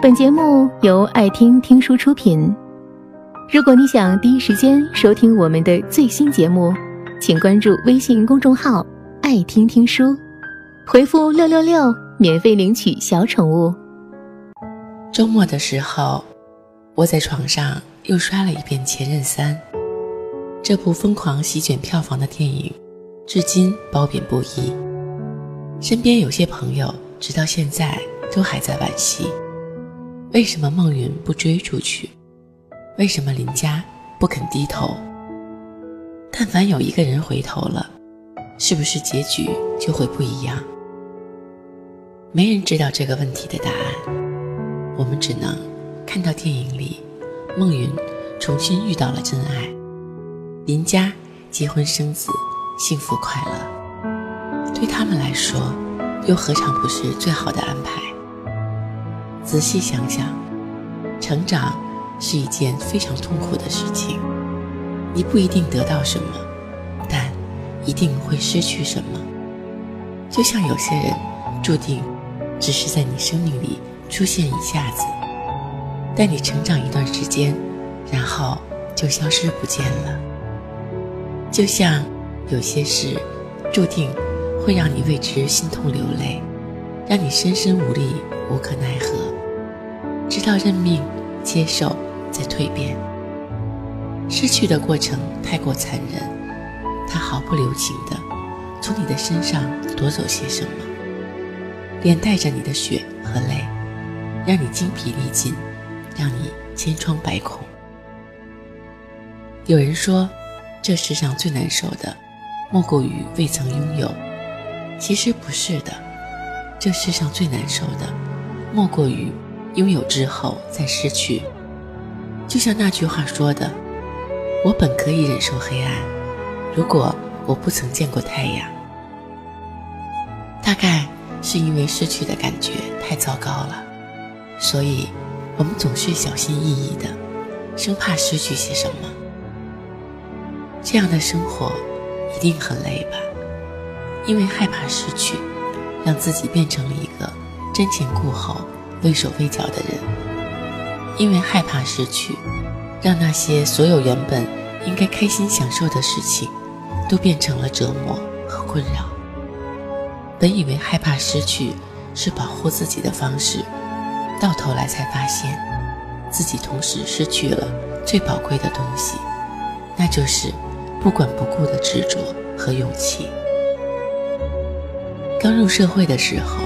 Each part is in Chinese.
本节目由爱听听书出品。如果你想第一时间收听我们的最新节目，请关注微信公众号“爱听听书”，回复“六六六”免费领取小宠物。周末的时候，窝在床上又刷了一遍《前任三》，这部疯狂席卷票房的电影，至今褒贬不一。身边有些朋友直到现在都还在惋惜。为什么孟云不追出去？为什么林佳不肯低头？但凡有一个人回头了，是不是结局就会不一样？没人知道这个问题的答案，我们只能看到电影里孟云重新遇到了真爱，林佳结婚生子，幸福快乐。对他们来说，又何尝不是最好的安排？仔细想想，成长是一件非常痛苦的事情。你不一定得到什么，但一定会失去什么。就像有些人注定只是在你生命里出现一下子，带你成长一段时间，然后就消失不见了。就像有些事注定会让你为之心痛流泪，让你深深无力、无可奈何。直到认命、接受，再蜕变。失去的过程太过残忍，它毫不留情地从你的身上夺走些什么，连带着你的血和泪，让你精疲力尽，让你千疮百孔。有人说，这世上最难受的，莫过于未曾拥有。其实不是的，这世上最难受的，莫过于。拥有之后再失去，就像那句话说的：“我本可以忍受黑暗，如果我不曾见过太阳。”大概是因为失去的感觉太糟糕了，所以我们总是小心翼翼的，生怕失去些什么。这样的生活一定很累吧？因为害怕失去，让自己变成了一个瞻前顾后。畏手畏脚的人，因为害怕失去，让那些所有原本应该开心享受的事情，都变成了折磨和困扰。本以为害怕失去是保护自己的方式，到头来才发现，自己同时失去了最宝贵的东西，那就是不管不顾的执着和勇气。刚入社会的时候，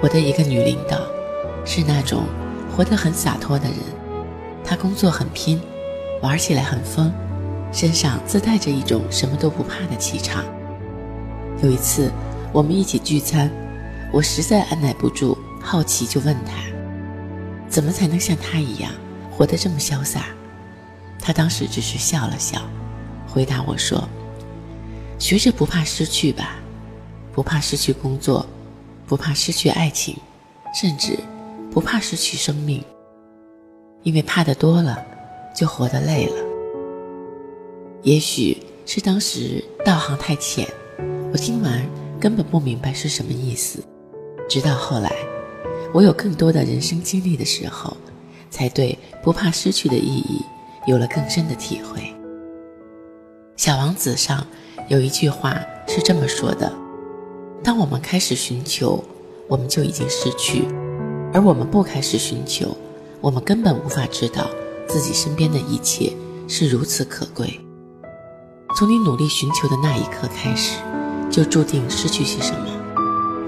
我的一个女领导。是那种活得很洒脱的人，他工作很拼，玩起来很疯，身上自带着一种什么都不怕的气场。有一次我们一起聚餐，我实在按耐不住好奇，就问他，怎么才能像他一样活得这么潇洒？他当时只是笑了笑，回答我说：“学着不怕失去吧，不怕失去工作，不怕失去爱情，甚至……”不怕失去生命，因为怕的多了，就活得累了。也许是当时道行太浅，我听完根本不明白是什么意思。直到后来，我有更多的人生经历的时候，才对不怕失去的意义有了更深的体会。《小王子》上有一句话是这么说的：“当我们开始寻求，我们就已经失去。”而我们不开始寻求，我们根本无法知道自己身边的一切是如此可贵。从你努力寻求的那一刻开始，就注定失去些什么。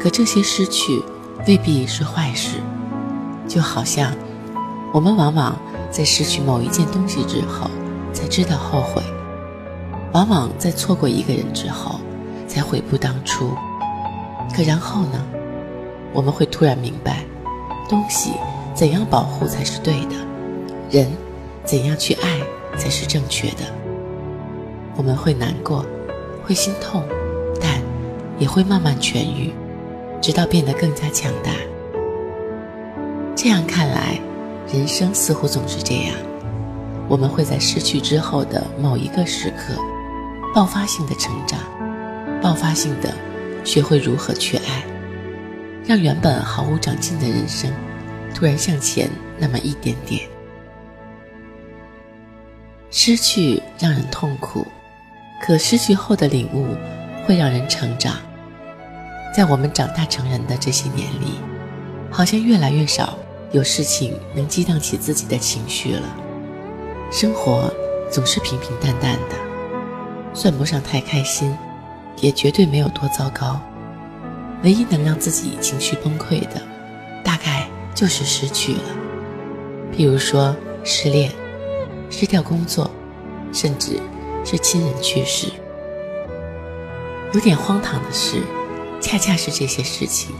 可这些失去未必是坏事，就好像我们往往在失去某一件东西之后才知道后悔，往往在错过一个人之后才悔不当初。可然后呢？我们会突然明白。东西怎样保护才是对的？人怎样去爱才是正确的？我们会难过，会心痛，但也会慢慢痊愈，直到变得更加强大。这样看来，人生似乎总是这样：我们会在失去之后的某一个时刻，爆发性的成长，爆发性的学会如何去爱。让原本毫无长进的人生，突然向前那么一点点。失去让人痛苦，可失去后的领悟会让人成长。在我们长大成人的这些年里，好像越来越少有事情能激荡起自己的情绪了。生活总是平平淡淡的，算不上太开心，也绝对没有多糟糕。唯一能让自己情绪崩溃的，大概就是失去了。比如说失恋、失掉工作，甚至是亲人去世。有点荒唐的是，恰恰是这些事情，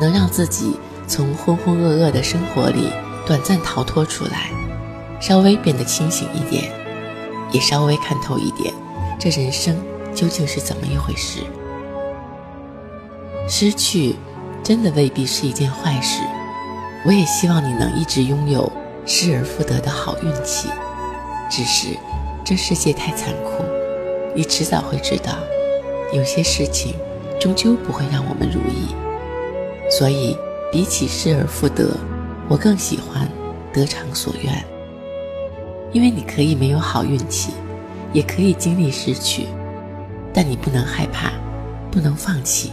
能让自己从浑浑噩噩的生活里短暂逃脱出来，稍微变得清醒一点，也稍微看透一点，这人生究竟是怎么一回事。失去，真的未必是一件坏事。我也希望你能一直拥有失而复得的好运气。只是，这世界太残酷，你迟早会知道，有些事情终究不会让我们如意。所以，比起失而复得，我更喜欢得偿所愿。因为你可以没有好运气，也可以经历失去，但你不能害怕，不能放弃。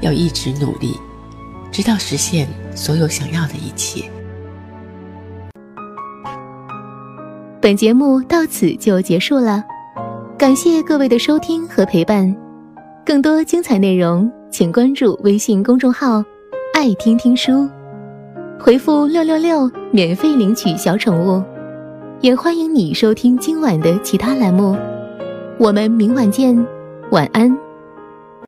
要一直努力，直到实现所有想要的一切。本节目到此就结束了，感谢各位的收听和陪伴。更多精彩内容，请关注微信公众号“爱听听书”，回复“六六六”免费领取小宠物。也欢迎你收听今晚的其他栏目。我们明晚见，晚安。